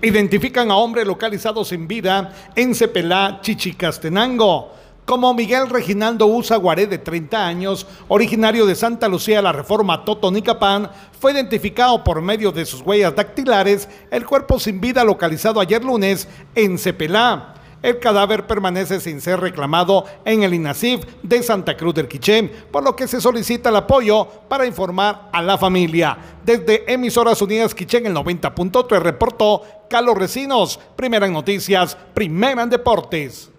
Identifican a hombre localizado sin vida en Cepelá, Chichicastenango, como Miguel Reginaldo Usa Guaré, de 30 años, originario de Santa Lucía, la Reforma Totonicapán, fue identificado por medio de sus huellas dactilares el cuerpo sin vida localizado ayer lunes en Cepelá. El cadáver permanece sin ser reclamado en el INASIF de Santa Cruz del Quiché, por lo que se solicita el apoyo para informar a la familia. Desde Emisoras Unidas Quiché en el 90.3 reportó Carlos Recinos, primera en noticias, primera en deportes.